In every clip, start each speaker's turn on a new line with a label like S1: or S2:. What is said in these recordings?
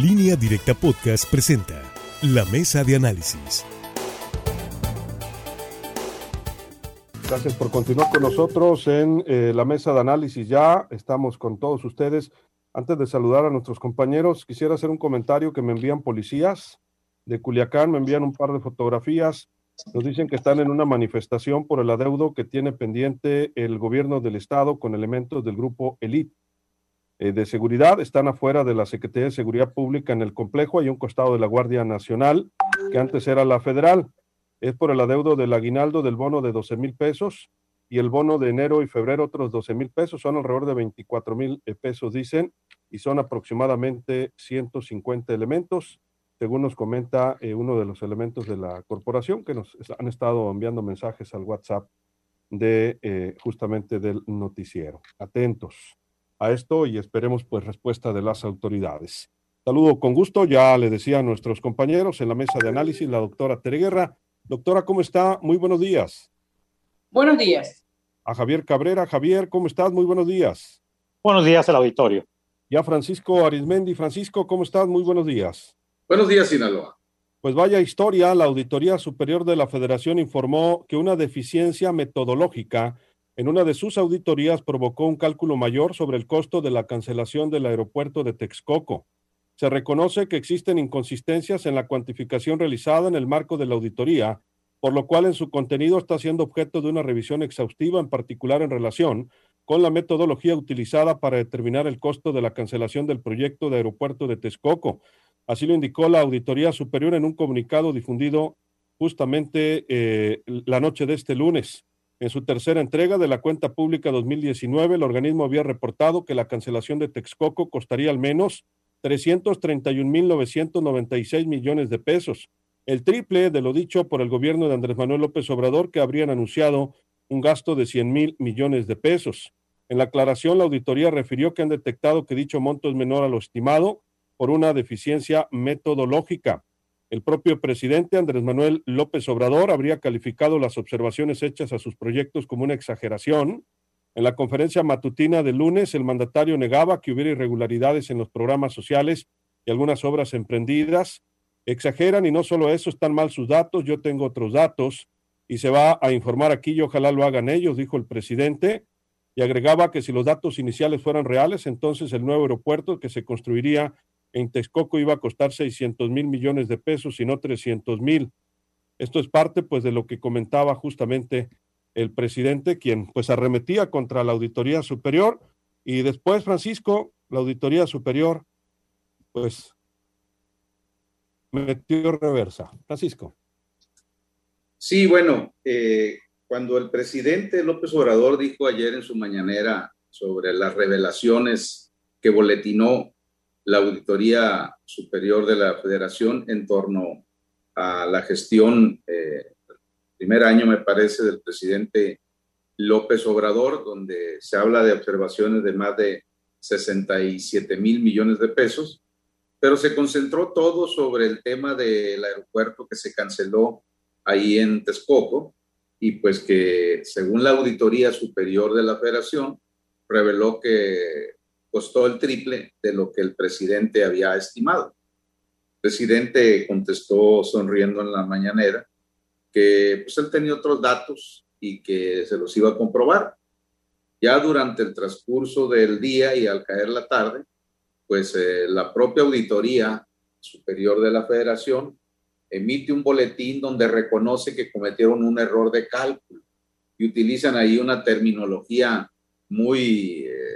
S1: Línea Directa Podcast presenta La Mesa de Análisis.
S2: Gracias por continuar con nosotros en eh, la mesa de análisis. Ya estamos con todos ustedes. Antes de saludar a nuestros compañeros, quisiera hacer un comentario que me envían policías de Culiacán, me envían un par de fotografías. Nos dicen que están en una manifestación por el adeudo que tiene pendiente el gobierno del estado con elementos del grupo Elite. Eh, de seguridad están afuera de la Secretaría de Seguridad Pública en el complejo. Hay un costado de la Guardia Nacional, que antes era la federal. Es por el adeudo del aguinaldo del bono de 12 mil pesos y el bono de enero y febrero otros 12 mil pesos. Son alrededor de 24 mil eh, pesos, dicen, y son aproximadamente 150 elementos, según nos comenta eh, uno de los elementos de la corporación que nos han estado enviando mensajes al WhatsApp de justamente del noticiero. Atentos a esto y esperemos pues respuesta de las autoridades. Saludo con gusto, ya le decía a nuestros compañeros en la mesa de análisis, la doctora Tere Guerra. Doctora, ¿cómo está? Muy buenos días.
S3: Buenos días.
S2: A Javier Cabrera. Javier, ¿cómo estás? Muy buenos días.
S4: Buenos días al auditorio.
S2: Y a Francisco Arismendi. Francisco, ¿cómo estás? Muy buenos días.
S5: Buenos días, Sinaloa.
S2: Pues vaya historia, la Auditoría Superior de la Federación informó que una deficiencia metodológica en una de sus auditorías provocó un cálculo mayor sobre el costo de la cancelación del aeropuerto de Texcoco. Se reconoce que existen inconsistencias en la cuantificación realizada en el marco de la auditoría, por lo cual en su contenido está siendo objeto de una revisión exhaustiva, en particular en relación con la metodología utilizada para determinar el costo de la cancelación del proyecto de aeropuerto de Texcoco. Así lo indicó la Auditoría Superior en un comunicado difundido justamente eh, la noche de este lunes. En su tercera entrega de la cuenta pública 2019, el organismo había reportado que la cancelación de Texcoco costaría al menos 331.996 millones de pesos, el triple de lo dicho por el gobierno de Andrés Manuel López Obrador, que habrían anunciado un gasto de 100 mil millones de pesos. En la aclaración, la auditoría refirió que han detectado que dicho monto es menor a lo estimado por una deficiencia metodológica. El propio presidente Andrés Manuel López Obrador habría calificado las observaciones hechas a sus proyectos como una exageración. En la conferencia matutina del lunes, el mandatario negaba que hubiera irregularidades en los programas sociales y algunas obras emprendidas. Exageran y no solo eso, están mal sus datos, yo tengo otros datos y se va a informar aquí y ojalá lo hagan ellos, dijo el presidente, y agregaba que si los datos iniciales fueran reales, entonces el nuevo aeropuerto que se construiría en Texcoco iba a costar 600 mil millones de pesos y no 300 mil. Esto es parte pues de lo que comentaba justamente el presidente, quien pues arremetía contra la Auditoría Superior y después Francisco, la Auditoría Superior, pues metió reversa. Francisco.
S5: Sí, bueno, eh, cuando el presidente López Obrador dijo ayer en su mañanera sobre las revelaciones que boletinó la Auditoría Superior de la Federación en torno a la gestión, eh, primer año me parece, del presidente López Obrador, donde se habla de observaciones de más de 67 mil millones de pesos, pero se concentró todo sobre el tema del aeropuerto que se canceló ahí en Texcoco y pues que según la Auditoría Superior de la Federación reveló que costó el triple de lo que el presidente había estimado. El presidente contestó sonriendo en la mañanera que pues él tenía otros datos y que se los iba a comprobar. Ya durante el transcurso del día y al caer la tarde, pues eh, la propia auditoría superior de la federación emite un boletín donde reconoce que cometieron un error de cálculo y utilizan ahí una terminología muy eh,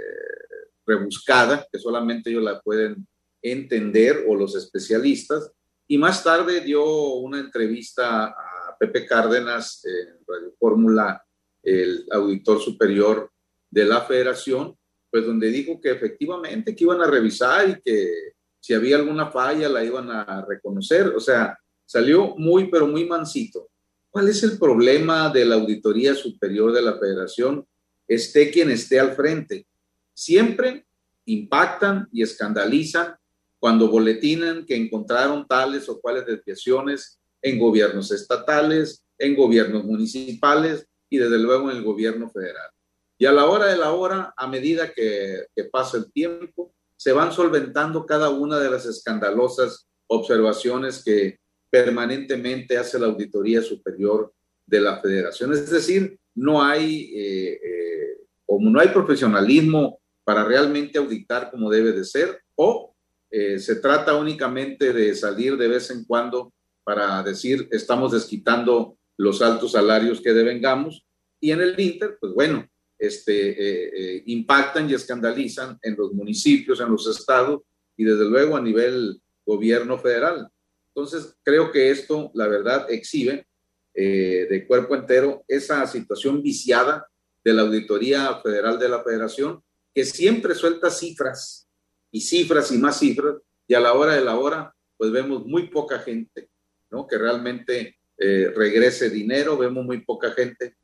S5: rebuscada, que solamente ellos la pueden entender o los especialistas. Y más tarde dio una entrevista a Pepe Cárdenas en Radio Fórmula, el auditor superior de la federación, pues donde dijo que efectivamente que iban a revisar y que si había alguna falla la iban a reconocer. O sea, salió muy, pero muy mansito. ¿Cuál es el problema de la Auditoría Superior de la Federación? Esté quien esté al frente siempre impactan y escandalizan cuando boletinan que encontraron tales o cuales desviaciones en gobiernos estatales, en gobiernos municipales y desde luego en el gobierno federal. Y a la hora de la hora, a medida que, pasa el tiempo, se van solventando cada una de las escandalosas observaciones que permanentemente hace la Auditoría Superior de la Federación. Es decir, no hay, eh, eh, no hay profesionalismo para realmente auditar como debe de ser, o eh, se trata únicamente de salir de vez en cuando para decir estamos desquitando los altos salarios que devengamos, y en el Inter, pues bueno, este, impactan y escandalizan en los municipios, en los estados y desde luego a nivel gobierno federal. Entonces, creo que esto, la verdad, exhibe eh, de cuerpo entero esa situación viciada de la Auditoría Federal de la Federación, que siempre suelta cifras y cifras y más cifras, y a la hora de la hora, pues vemos muy poca gente, ¿no? Que realmente eh, regrese dinero, vemos muy poca gente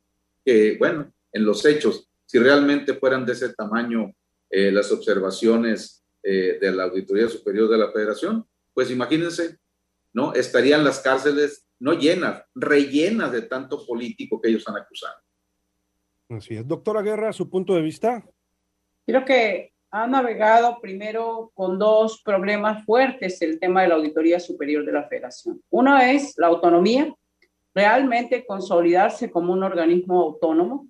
S5: que, bueno, en los hechos, si realmente fueran de ese tamaño eh, las observaciones de la Auditoría Superior de la Federación, pues imagínense, ¿no? Estarían las cárceles no llenas, rellenas de tanto político que ellos han acusado.
S2: Así es. Doctora Guerra, su punto de vista.
S3: Creo que ha navegado primero con dos problemas fuertes el tema de la Auditoría Superior de la Federación. Uno es la autonomía, realmente consolidarse como un organismo autónomo,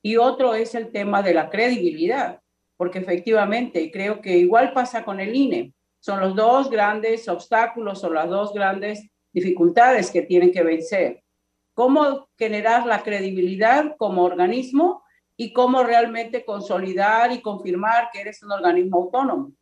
S3: y otro es el tema de la credibilidad, porque efectivamente creo que igual pasa con el INE. Son los dos grandes obstáculos o las dos grandes dificultades que tienen que vencer. Cómo generar la credibilidad como organismo y cómo realmente consolidar y confirmar que eres un organismo autónomo.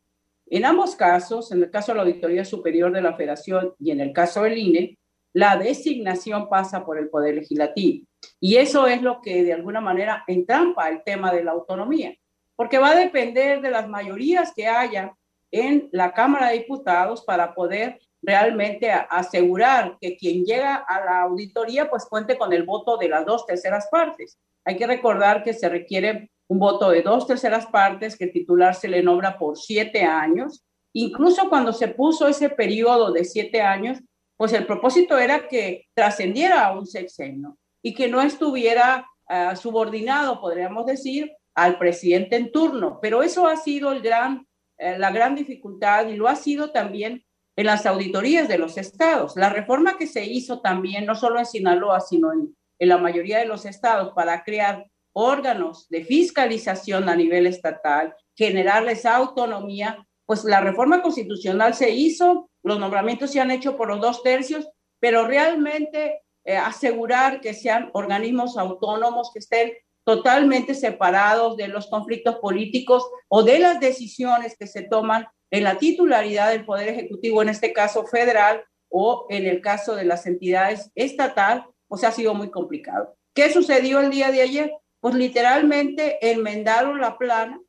S3: En ambos casos, en el caso de la Auditoría Superior de la Federación y en el caso del INE, la designación pasa por el Poder Legislativo. Y eso es lo que de alguna manera entrampa el tema de la autonomía, porque va a depender de las mayorías que haya en la Cámara de Diputados para poder realmente asegurar que quien llega a la auditoría pues cuente con el voto de las dos terceras partes. Hay que recordar que se requiere un voto de dos terceras partes, que el titular se le nombra por siete años. Incluso cuando se puso ese periodo de siete años, pues el propósito era que trascendiera a un sexenio y que no estuviera ah, subordinado, podríamos decir, al presidente en turno. Pero eso ha sido el gran eh, la gran dificultad y lo ha sido también en las auditorías de los estados. La reforma que se hizo también, no solo en Sinaloa, sino en, en la mayoría de los estados, para crear órganos de fiscalización a nivel estatal, generarles autonomía, pues la reforma constitucional se hizo, los nombramientos se han hecho por los dos tercios, pero realmente eh, asegurar que sean organismos autónomos, que estén totalmente separados de los conflictos políticos o de las decisiones que se toman en la titularidad del Poder Ejecutivo, en este caso federal o en el caso de las entidades estatal, pues ha sido muy complicado. ¿Qué sucedió el día de ayer? Pues literalmente enmendaron la plana,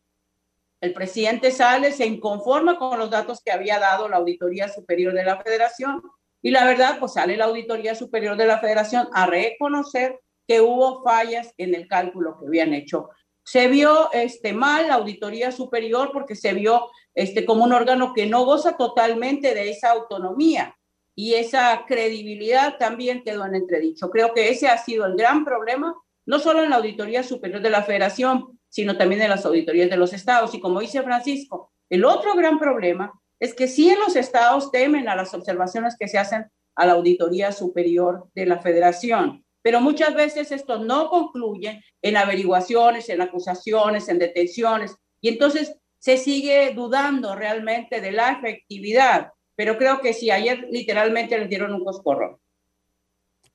S3: el presidente sale, se inconforma con los datos que había dado la Auditoría Superior de la Federación y la verdad, pues sale la Auditoría Superior de la Federación a reconocer que hubo fallas en el cálculo que habían hecho. Se vio este, mal la auditoría superior porque se vio este, como un órgano que no goza totalmente de esa autonomía y esa credibilidad también quedó en entredicho. Creo que ese ha sido el gran problema, no solo en la auditoría superior de la federación, sino también en las auditorías de los estados. Y como dice Francisco, el otro gran problema es que si en los estados temen a las observaciones que se hacen a la auditoría superior de la federación pero muchas veces esto no concluye en averiguaciones, en acusaciones, en detenciones, y entonces se sigue dudando realmente de la efectividad. Pero creo que sí, ayer literalmente le dieron un coscorro.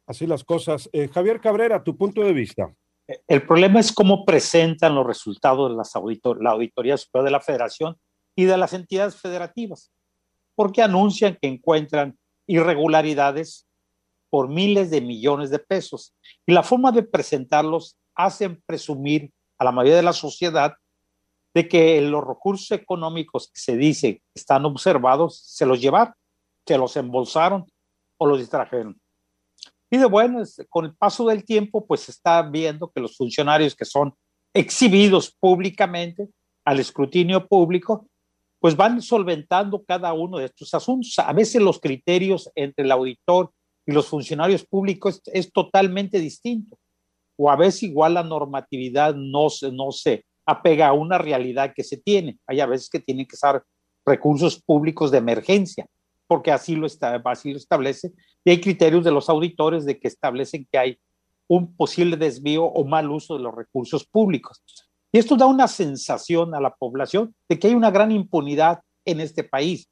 S2: Así las cosas. Eh, Javier Cabrera, tu punto de vista.
S4: El problema es cómo presentan los resultados de las auditor la Auditoría Superior de la Federación y de las entidades federativas, porque anuncian que encuentran irregularidades por miles de millones de pesos. Y la forma de presentarlos hacen presumir a la mayoría de la sociedad de que los recursos económicos que se dice están observados se los llevaron, se los embolsaron o los distrajeron. Y de bueno, con el paso del tiempo, pues está viendo que los funcionarios que son exhibidos públicamente al escrutinio público, pues van solventando cada uno de estos asuntos. A veces los criterios entre el auditor y los funcionarios públicos es, totalmente distinto. O a veces igual la normatividad no no se apega a una realidad que se tiene. Hay a veces que tienen que estar recursos públicos de emergencia, porque así lo, así lo establece, y hay criterios de los auditores de que establecen que hay un posible desvío o mal uso de los recursos públicos. Y esto da una sensación a la población de que hay una gran impunidad en este país,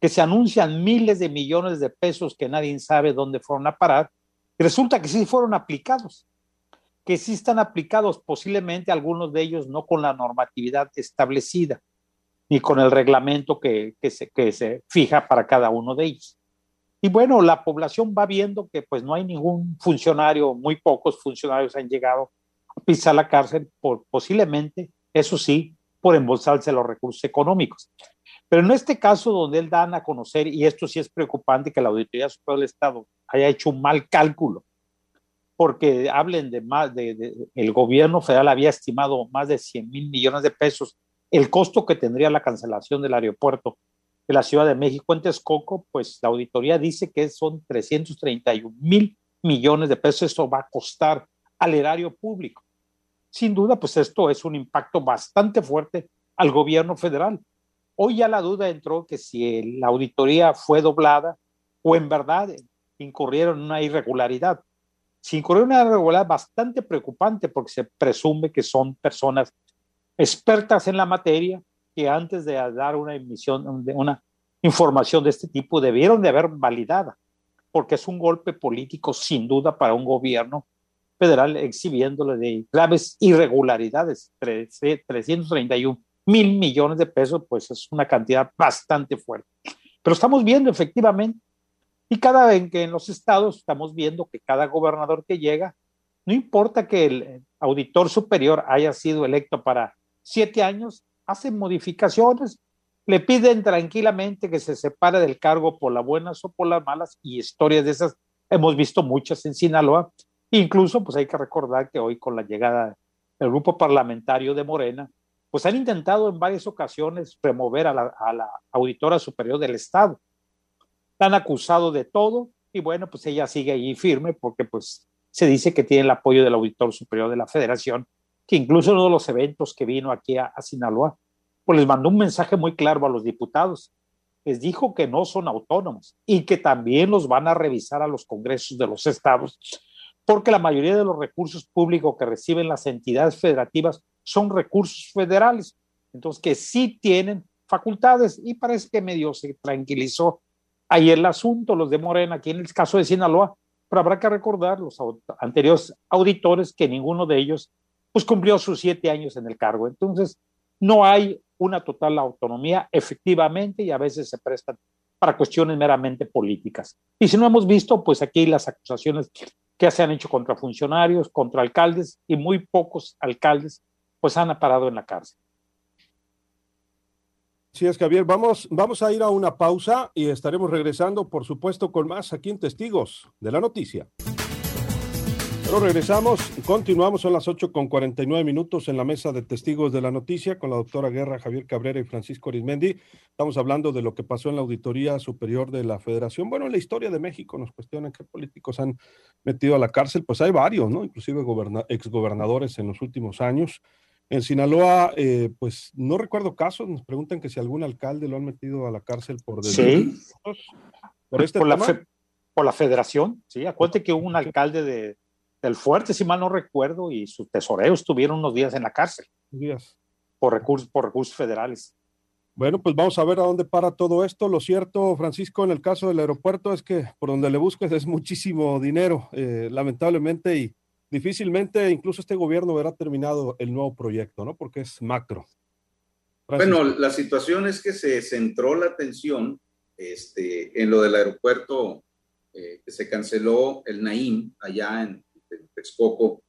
S4: que se anuncian miles de millones de pesos que nadie sabe dónde fueron a parar, y resulta que sí fueron aplicados, que sí están aplicados, posiblemente algunos de ellos no con la normatividad establecida, ni con el reglamento que, se fija para cada uno de ellos. Y bueno, la población va viendo que pues no hay ningún funcionario, muy pocos funcionarios han llegado a pisar la cárcel por posiblemente, eso sí, por embolsarse los recursos económicos. Pero en este caso donde él dan a conocer, y esto sí es preocupante, que la Auditoría Superior del Estado haya hecho un mal cálculo, porque hablen de más, de, el gobierno federal había estimado más de 100 mil millones de pesos el costo que tendría la cancelación del aeropuerto de la Ciudad de México en Texcoco, pues la auditoría dice que son 331 mil millones de pesos. Esto va a costar al erario público. Sin duda, pues esto es un impacto bastante fuerte al gobierno federal. Hoy ya la duda entró que si la auditoría fue doblada o en verdad incurrieron en una irregularidad. Si incurrieron en una irregularidad bastante preocupante porque se presume que son personas expertas en la materia que antes de dar una emisión, de una información de este tipo, debieron de haber validada, porque es un golpe político sin duda para un gobierno federal exhibiéndole de graves irregularidades. 331 mil millones de pesos, pues es una cantidad bastante fuerte. Pero estamos viendo efectivamente, y cada vez que en los estados estamos viendo que cada gobernador que llega, no importa que el auditor superior haya sido electo para siete años, hacen modificaciones, le piden tranquilamente que se separe del cargo por las buenas o por las malas, y historias de esas hemos visto muchas en Sinaloa. Incluso, pues hay que recordar que hoy con la llegada del grupo parlamentario de Morena, pues han intentado en varias ocasiones remover a la, a la auditora superior del Estado. Han acusado de todo y bueno, pues ella sigue ahí firme porque pues se dice que tiene el apoyo del auditor superior de la federación que incluso uno de los eventos que vino aquí a, Sinaloa, pues les mandó un mensaje muy claro a los diputados. Les dijo que no son autónomos y que también los van a revisar a los congresos de los estados, porque la mayoría de los recursos públicos que reciben las entidades federativas son recursos federales. Entonces, que sí tienen facultades y parece que medio se tranquilizó ahí el asunto, los de Morena, aquí en el caso de Sinaloa, pero habrá que recordar los anteriores auditores que ninguno de ellos pues cumplió sus siete años en el cargo. Entonces, no hay una total autonomía, efectivamente, y a veces se prestan para cuestiones meramente políticas. Y si no hemos visto, pues aquí las acusaciones que se han hecho contra funcionarios, contra alcaldes, y muy pocos alcaldes, pues han parado en la cárcel.
S2: Sí, es Javier. Vamos, vamos a ir a una pausa y estaremos regresando, por supuesto, con más aquí en Testigos de la Noticia. Pero regresamos, continuamos, son las 8 con 49 minutos en la mesa de testigos de la noticia con la doctora Guerra, Javier Cabrera y Francisco Arismendi. Estamos hablando de lo que pasó en la Auditoría Superior de la Federación. Bueno, en la historia de México nos cuestionan qué políticos han metido a la cárcel. Pues hay varios, ¿no? Inclusive exgobernadores en los últimos años. En Sinaloa, eh, pues no recuerdo casos, nos preguntan que si algún alcalde lo han metido a la cárcel por
S4: sí. por este por, la por la federación, sí. Acuérdate que hubo un alcalde de del fuerte, si mal no recuerdo, y sus tesoreros estuvieron unos días en la cárcel.
S2: Días.
S4: Por recursos, por recursos federales.
S2: Bueno, pues vamos a ver a dónde para todo esto. Lo cierto, Francisco, en el caso del aeropuerto es que por donde le busques es muchísimo dinero, eh, lamentablemente, y difícilmente incluso este gobierno verá terminado el nuevo proyecto, ¿no? Porque es macro.
S5: Bueno, la situación es que se centró la atención este, en lo del aeropuerto eh, que se canceló el Naim allá en, en Texcoco,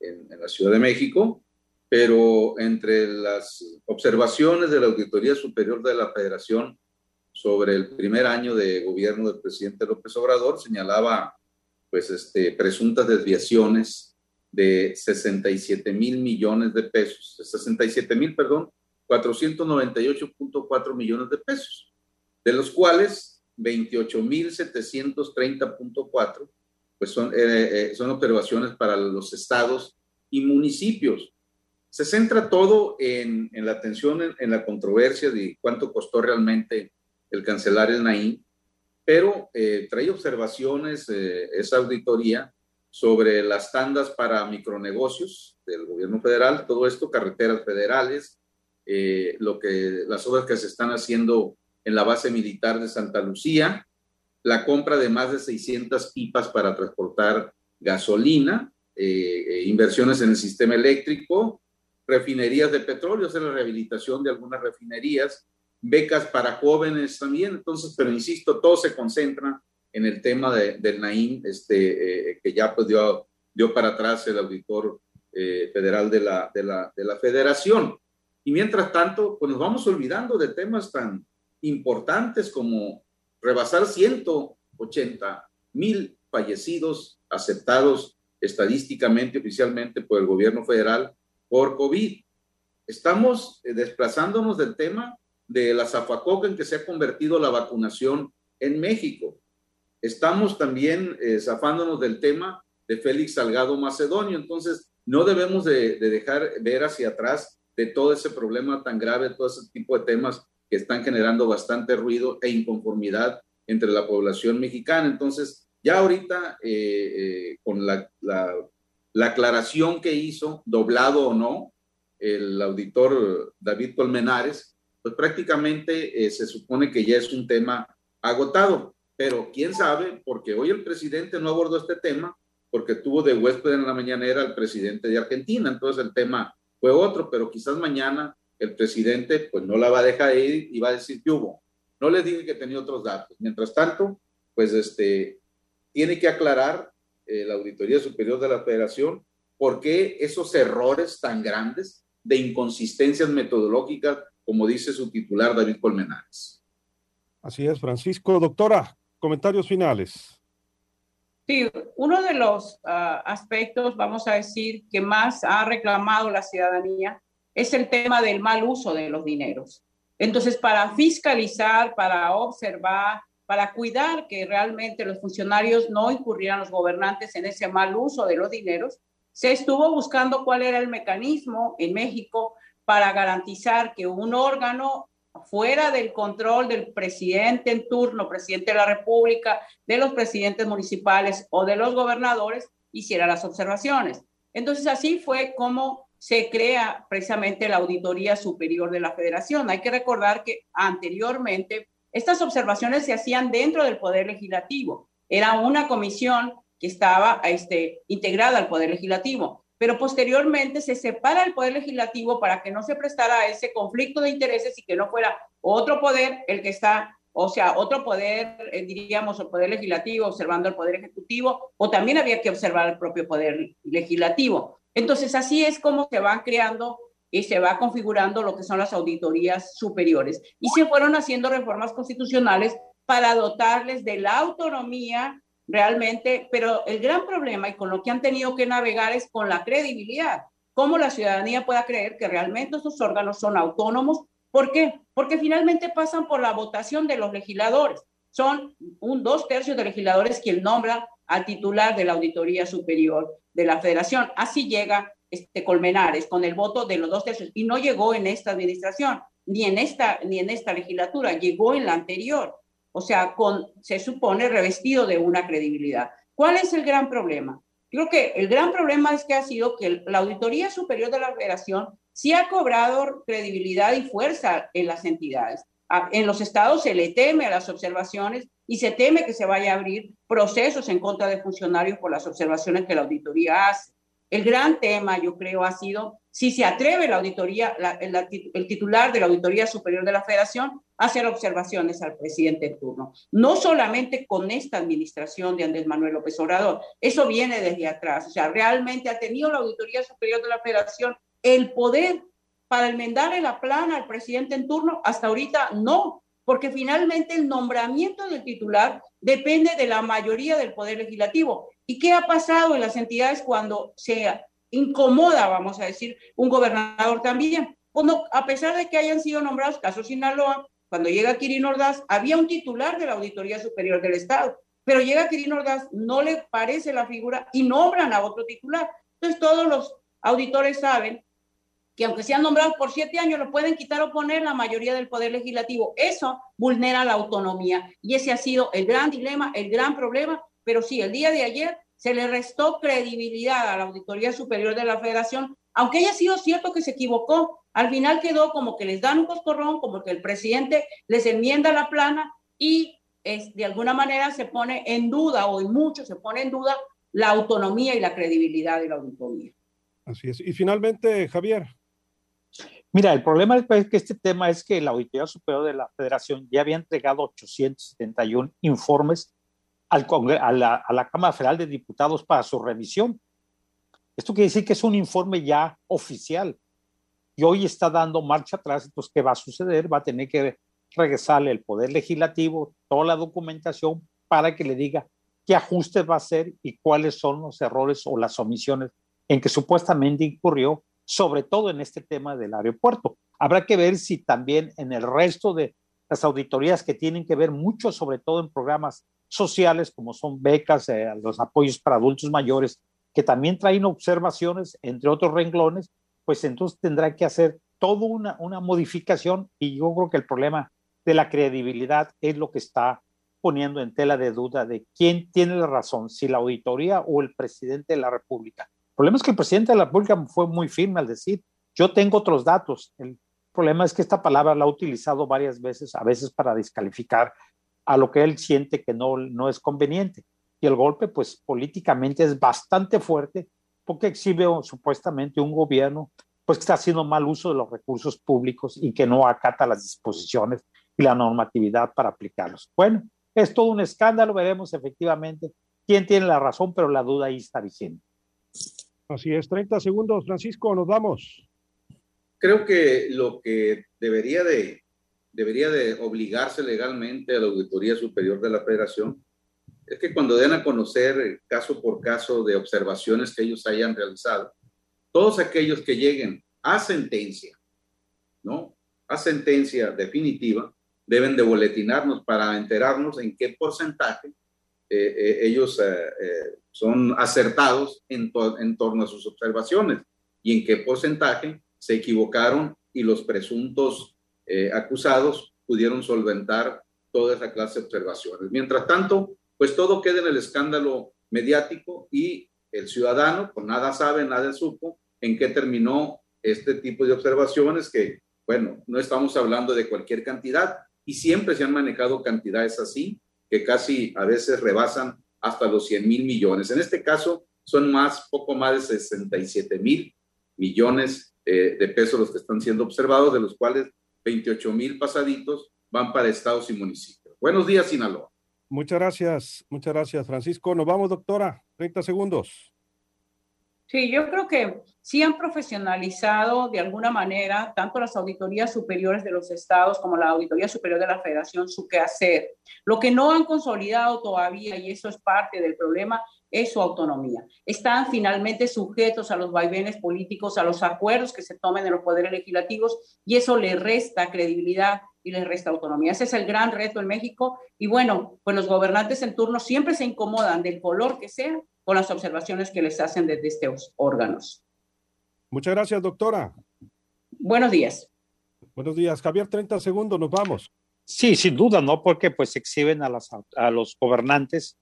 S5: en, la Ciudad de México, pero entre las observaciones de la Auditoría Superior de la Federación sobre el primer año de gobierno del presidente López Obrador, señalaba pues este, presuntas desviaciones de 67 mil millones de pesos, 67 mil, perdón, 498.4 millones de pesos, de los cuales 28 mil 730.4 pues son, eh, eh, son observaciones para los estados y municipios. se centra todo en, la atención, en, la controversia de cuánto costó realmente el cancelar el Naim, pero eh, trae observaciones, eh, esa auditoría, sobre las tandas para micronegocios del gobierno federal, todo esto, carreteras federales, eh, lo que, las obras que se están haciendo en la base militar de Santa Lucía, la compra de más de 600 pipas para transportar gasolina, inversiones en el sistema eléctrico, refinerías de petróleo, hacer la rehabilitación de algunas refinerías, becas para jóvenes también. Entonces, pero insisto, todo se concentra en el tema de, del Naim, este, eh, que ya pues dio, dio para atrás el auditor eh, federal de la, de, la, de la federación. Y mientras tanto, pues nos vamos olvidando de temas tan importantes como rebasar 180 mil fallecidos aceptados estadísticamente, oficialmente por el gobierno federal por COVID. Estamos eh, desplazándonos del tema de la zafacoca en que se ha convertido la vacunación en México. Estamos también eh, zafándonos del tema de Félix Salgado Macedonio. Entonces, no debemos de, dejar ver hacia atrás de todo ese problema tan grave, todo ese tipo de temas que están generando bastante ruido e inconformidad entre la población mexicana. Entonces, ya ahorita, eh, con la, la aclaración que hizo, doblado o no, el auditor David Colmenares, pues prácticamente eh, se supone que ya es un tema agotado. Pero quién sabe, porque hoy el presidente no abordó este tema, porque tuvo de huésped en la mañanera al presidente de Argentina, entonces el tema fue otro, pero quizás mañana el presidente pues no la va a dejar ir y va a decir que hubo. No le dije que tenía otros datos. Mientras tanto, pues este, tiene que aclarar eh, la Auditoría Superior de la Federación, ¿por qué esos errores tan grandes de inconsistencias metodológicas, como dice su titular David Colmenares?
S2: Así es, Francisco. Doctora, comentarios finales.
S3: Sí, uno de los ah, aspectos, vamos a decir, que más ha reclamado la ciudadanía es el tema del mal uso de los dineros. Entonces, para fiscalizar, para observar, para cuidar que realmente los funcionarios no incurrieran los gobernantes en ese mal uso de los dineros, se estuvo buscando cuál era el mecanismo en México para garantizar que un órgano fuera del control del presidente en turno, presidente de la República, de los presidentes municipales o de los gobernadores, hiciera las observaciones. Entonces así fue como se crea precisamente la Auditoría Superior de la Federación. Hay que recordar que anteriormente estas observaciones se hacían dentro del Poder Legislativo. Era una comisión que estaba este, integrada al Poder Legislativo, pero posteriormente se separa el Poder Legislativo para que no se prestara a ese conflicto de intereses y que no fuera otro poder el que está, o sea, otro poder, eh, diríamos, el Poder Legislativo observando el Poder Ejecutivo, o también había que observar el propio Poder Legislativo. Entonces, así es como se van creando y se va configurando lo que son las auditorías superiores. Y se fueron haciendo reformas constitucionales para dotarles de la autonomía realmente, pero el gran problema y con lo que han tenido que navegar es con la credibilidad. Cómo la ciudadanía pueda creer que realmente estos órganos son autónomos. ¿Por qué? Porque finalmente pasan por la votación de los legisladores. Son un dos tercios de legisladores quien nombra al titular de la Auditoría Superior de la Federación. Así llega este, Colmenares con el voto de los dos tercios y no llegó en esta administración, ni en esta, ni en esta legislatura, llegó en la anterior. O sea, se supone revestido de una credibilidad. ¿Cuál es el gran problema? Creo que el gran problema es que ha sido que la Auditoría Superior de la Federación sí ha cobrado credibilidad y fuerza en las entidades. En los estados se le teme a las observaciones y se teme que se vaya a abrir procesos en contra de funcionarios por las observaciones que la auditoría hace. El gran tema, yo creo, ha sido si se atreve la auditoría, el, titular de la Auditoría Superior de la Federación a hacer observaciones al presidente en turno. No solamente con esta administración de Andrés Manuel López Obrador, eso viene desde atrás. O sea, realmente ha tenido la Auditoría Superior de la Federación el poder para enmendarle la plana al presidente en turno. Hasta ahorita no, porque finalmente el nombramiento del titular depende de la mayoría del Poder Legislativo. ¿Y qué ha pasado en las entidades cuando se incomoda, vamos a decir, un gobernador también? Bueno, a pesar de que hayan sido nombrados, caso Sinaloa, cuando llega Kirin Ordaz, había un titular de la Auditoría Superior del Estado, pero llega Kirin Ordaz, no le parece la figura y nombran a otro titular. Entonces todos los auditores saben que aunque sean nombrados por siete años, lo pueden quitar o poner la mayoría del Poder Legislativo. Eso vulnera la autonomía y ese ha sido el gran dilema, el gran problema. Pero sí, el día de ayer se le restó credibilidad a la Auditoría Superior de la Federación, aunque haya sido cierto que se equivocó. Al final quedó como que les dan un coscorrón, como que el presidente les enmienda la plana y es, de alguna manera se pone en duda, o en mucho se pone en duda, la autonomía y la credibilidad de la auditoría.
S2: Así es. Y finalmente, Javier.
S4: Mira, el problema es que este tema es que la Auditoría Superior de la Federación ya había entregado 871 informes al a, la, a la Cámara Federal de Diputados para su revisión. Esto quiere decir que es un informe ya oficial y hoy está dando marcha atrás. Entonces, ¿qué va a suceder? Va a tener que regresarle el Poder Legislativo toda la documentación para que le diga qué ajustes va a hacer y cuáles son los errores o las omisiones en que supuestamente incurrió sobre todo en este tema del aeropuerto. Habrá que ver si también en el resto de las auditorías que tienen que ver mucho, sobre todo en programas sociales, como son becas, eh, los apoyos para adultos mayores, que también traen observaciones, entre otros renglones, pues entonces tendrá que hacer toda una, una modificación y yo creo que el problema de la credibilidad es lo que está poniendo en tela de duda de quién tiene la razón, si la auditoría o el presidente de la República. El problema es que el presidente de la República fue muy firme al decir, yo tengo otros datos. El problema es que esta palabra la ha utilizado varias veces, a veces para descalificar a lo que él siente que no, no es conveniente. Y el golpe, pues políticamente es bastante fuerte porque exhibe supuestamente un gobierno pues que está haciendo mal uso de los recursos públicos y que no acata las disposiciones y la normatividad para aplicarlos. Bueno, es todo un escándalo, veremos efectivamente quién tiene la razón, pero la duda ahí está vigente.
S2: Así es, 30 segundos, Francisco, nos vamos.
S5: Creo que lo que debería de, debería de obligarse legalmente a la Auditoría Superior de la Federación es que cuando den a conocer caso por caso de observaciones que ellos hayan realizado, todos aquellos que lleguen a sentencia, ¿no? A sentencia definitiva, deben de boletinarnos para enterarnos en qué porcentaje eh, eh, ellos eh, son acertados en, en torno a sus observaciones y en qué porcentaje se equivocaron y los presuntos acusados pudieron solventar toda esa clase de observaciones. Mientras tanto, pues todo queda en el escándalo mediático y el ciudadano, pues nada sabe, nada supo en qué terminó este tipo de observaciones que, bueno, no estamos hablando de cualquier cantidad y siempre se han manejado cantidades así que casi a veces rebasan hasta los 100 mil millones. En este caso, son más, poco más de 67 mil millones eh, de pesos los que están siendo observados, de los cuales 28 mil pasaditos van para estados y municipios. Buenos días, Sinaloa.
S2: Muchas gracias, muchas gracias, Francisco. Nos vamos, doctora. 30 segundos.
S3: Sí, yo creo que sí han profesionalizado de alguna manera tanto las auditorías superiores de los estados como la auditoría superior de la federación su quehacer. Lo que no han consolidado todavía, y eso es parte del problema, es su autonomía. Están finalmente sujetos a los vaivenes políticos, a los acuerdos que se tomen en los poderes legislativos, y eso le resta credibilidad y les resta autonomía. Ese es el gran reto en México. Y bueno, pues los gobernantes en turno siempre se incomodan del color que sea con las observaciones que les hacen desde estos órganos.
S2: Muchas gracias, doctora.
S3: Buenos días.
S2: Buenos días. Javier, 30 segundos, nos vamos.
S4: Sí, sin duda, ¿no? Porque pues exhiben a, las, a los gobernantes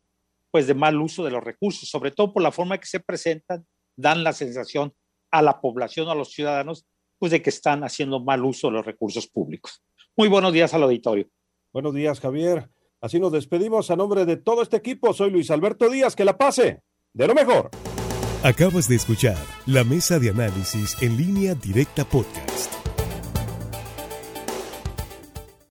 S4: pues de mal uso de los recursos, sobre todo por la forma que se presentan, dan la sensación a la población, a los ciudadanos, pues de que están haciendo mal uso de los recursos públicos. Muy buenos días al auditorio.
S2: Buenos días, Javier. Así nos despedimos a nombre de todo este equipo. Soy Luis Alberto Díaz. Que la pase de lo mejor.
S1: Acabas de escuchar la mesa de análisis en línea directa podcast.